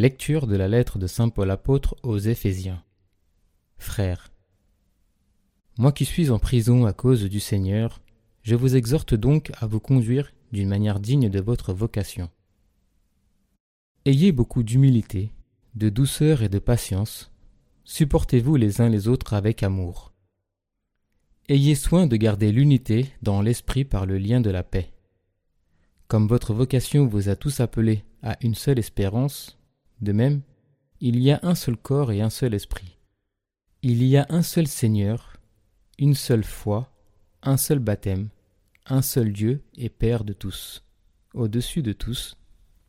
Lecture de la lettre de Saint Paul apôtre aux Éphésiens. Frères, moi qui suis en prison à cause du Seigneur, je vous exhorte donc à vous conduire d'une manière digne de votre vocation. Ayez beaucoup d'humilité, de douceur et de patience, supportez-vous les uns les autres avec amour. Ayez soin de garder l'unité dans l'esprit par le lien de la paix. Comme votre vocation vous a tous appelés à une seule espérance, de même, il y a un seul corps et un seul esprit. Il y a un seul Seigneur, une seule foi, un seul baptême, un seul Dieu et Père de tous, au-dessus de tous,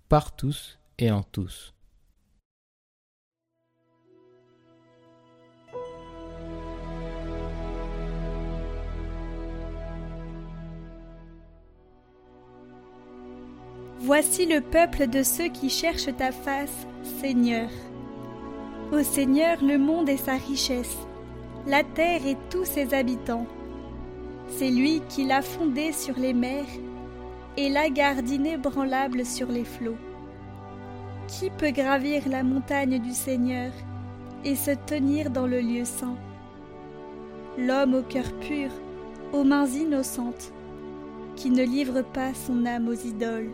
par tous et en tous. Voici le peuple de ceux qui cherchent ta face, Seigneur. Ô Seigneur, le monde et sa richesse, la terre et tous ses habitants. C'est lui qui l'a fondée sur les mers et la garde inébranlable sur les flots. Qui peut gravir la montagne du Seigneur et se tenir dans le lieu saint? L'homme au cœur pur, aux mains innocentes, qui ne livre pas son âme aux idoles.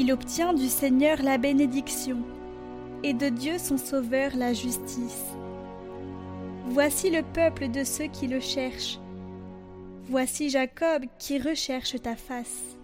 Il obtient du Seigneur la bénédiction, et de Dieu son Sauveur la justice. Voici le peuple de ceux qui le cherchent. Voici Jacob qui recherche ta face.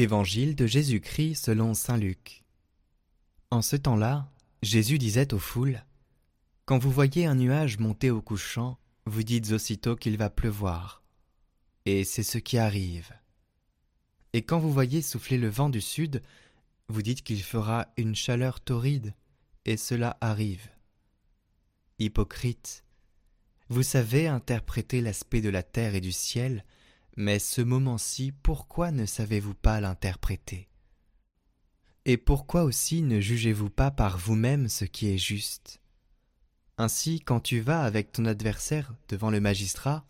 Évangile de Jésus-Christ selon Saint Luc. En ce temps-là, Jésus disait aux foules Quand vous voyez un nuage monter au couchant, vous dites aussitôt qu'il va pleuvoir. Et c'est ce qui arrive. Et quand vous voyez souffler le vent du sud, vous dites qu'il fera une chaleur torride, et cela arrive. Hypocrite, vous savez interpréter l'aspect de la terre et du ciel, mais ce moment-ci, pourquoi ne savez-vous pas l'interpréter? Et pourquoi aussi ne jugez-vous pas par vous-même ce qui est juste? Ainsi, quand tu vas avec ton adversaire devant le magistrat,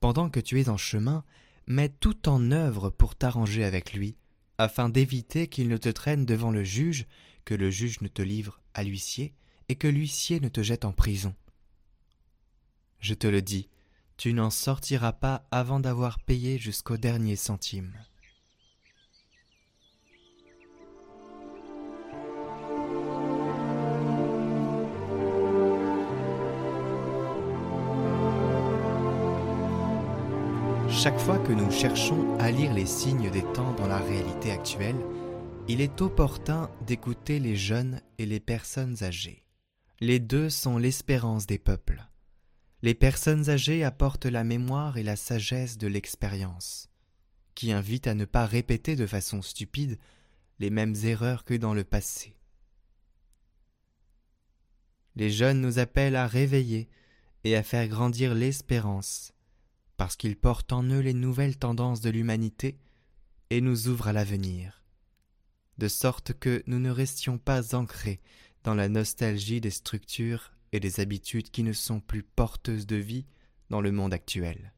pendant que tu es en chemin, mets tout en œuvre pour t'arranger avec lui, afin d'éviter qu'il ne te traîne devant le juge, que le juge ne te livre à l'huissier, et que l'huissier ne te jette en prison. Je te le dis, tu n'en sortiras pas avant d'avoir payé jusqu'au dernier centime. Chaque fois que nous cherchons à lire les signes des temps dans la réalité actuelle, il est opportun d'écouter les jeunes et les personnes âgées. Les deux sont l'espérance des peuples. Les personnes âgées apportent la mémoire et la sagesse de l'expérience, qui invitent à ne pas répéter de façon stupide les mêmes erreurs que dans le passé. Les jeunes nous appellent à réveiller et à faire grandir l'espérance, parce qu'ils portent en eux les nouvelles tendances de l'humanité et nous ouvrent à l'avenir, de sorte que nous ne restions pas ancrés dans la nostalgie des structures et des habitudes qui ne sont plus porteuses de vie dans le monde actuel.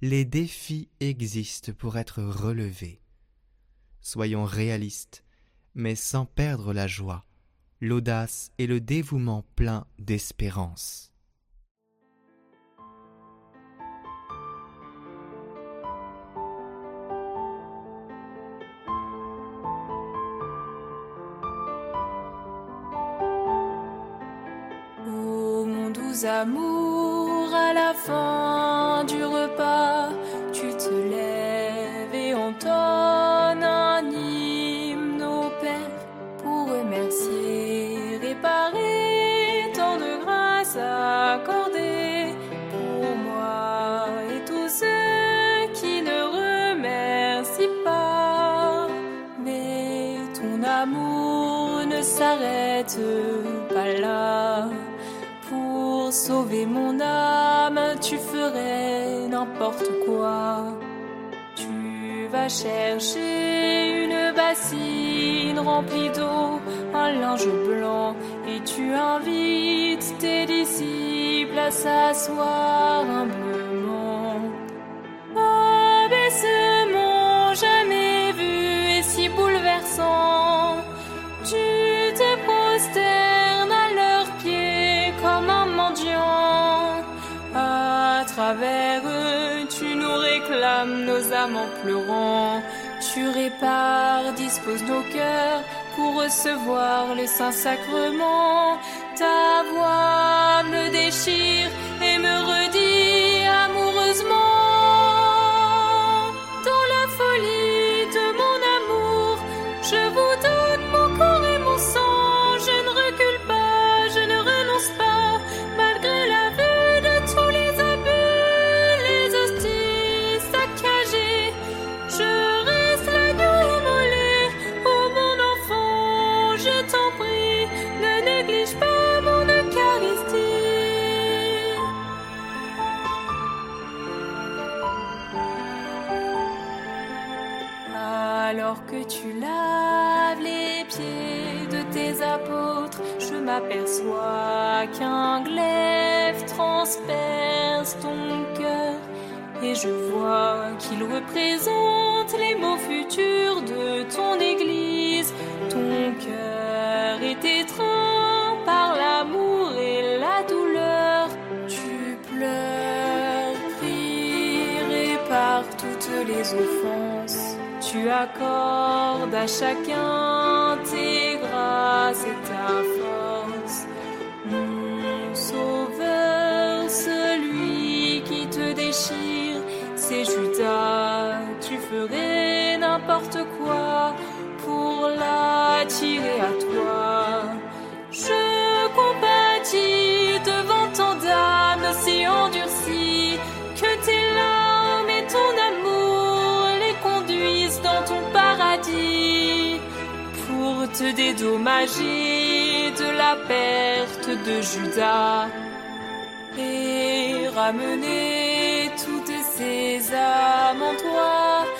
Les défis existent pour être relevés. Soyons réalistes, mais sans perdre la joie, l'audace et le dévouement plein d'espérance. Amours à la fin du repas, tu te lèves et entonnes un hymne au Père pour remercier, réparer tant de grâces accordées pour moi et tous ceux qui ne remercient pas. Mais ton amour ne s'arrête pas là sauver mon âme, tu ferais n'importe quoi. Tu vas chercher une bassine remplie d'eau, un linge blanc, et tu invites tes disciples à s'asseoir humblement. Travers tu nous réclames nos âmes en pleurant. Tu répares, disposes nos cœurs pour recevoir le Saint-Sacrement. Ta voix me déchire et me redit amoureusement. Je m'aperçois qu'un glaive transperce ton cœur et je vois qu'il représente les mots futurs de ton Église. Ton cœur est étreint par l'amour et la douleur. Tu pleures, pries, répares toutes les offenses. Tu accordes à chacun tes n'importe quoi pour l'attirer à toi. Je compatis devant tant d'âmes si endurcies que tes larmes et ton amour les conduisent dans ton paradis pour te dédommager de la perte de Judas et ramener toutes ces âmes en toi.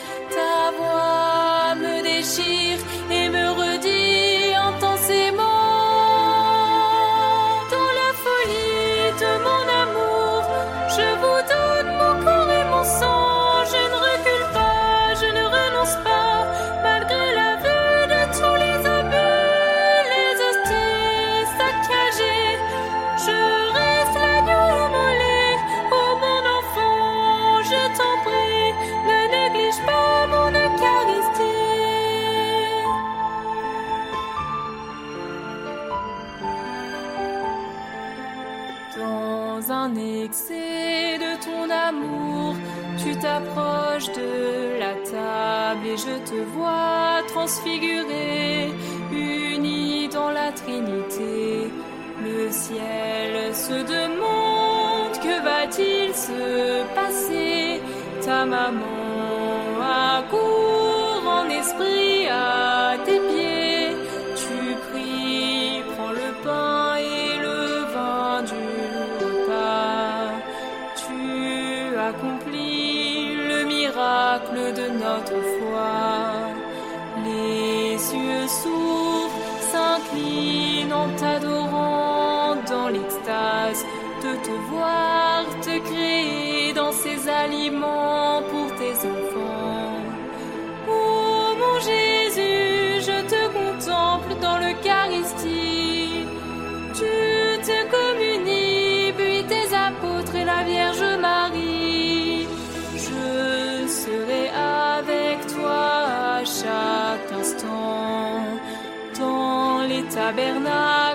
Ta voix transfiguré, uni dans la Trinité. Le ciel se demande que va-t-il se passer? Ta maman accourt en esprit à tes pieds. Tu pries, prends le pain et le vin du repas. Tu accomplis le miracle de notre foi. Dans les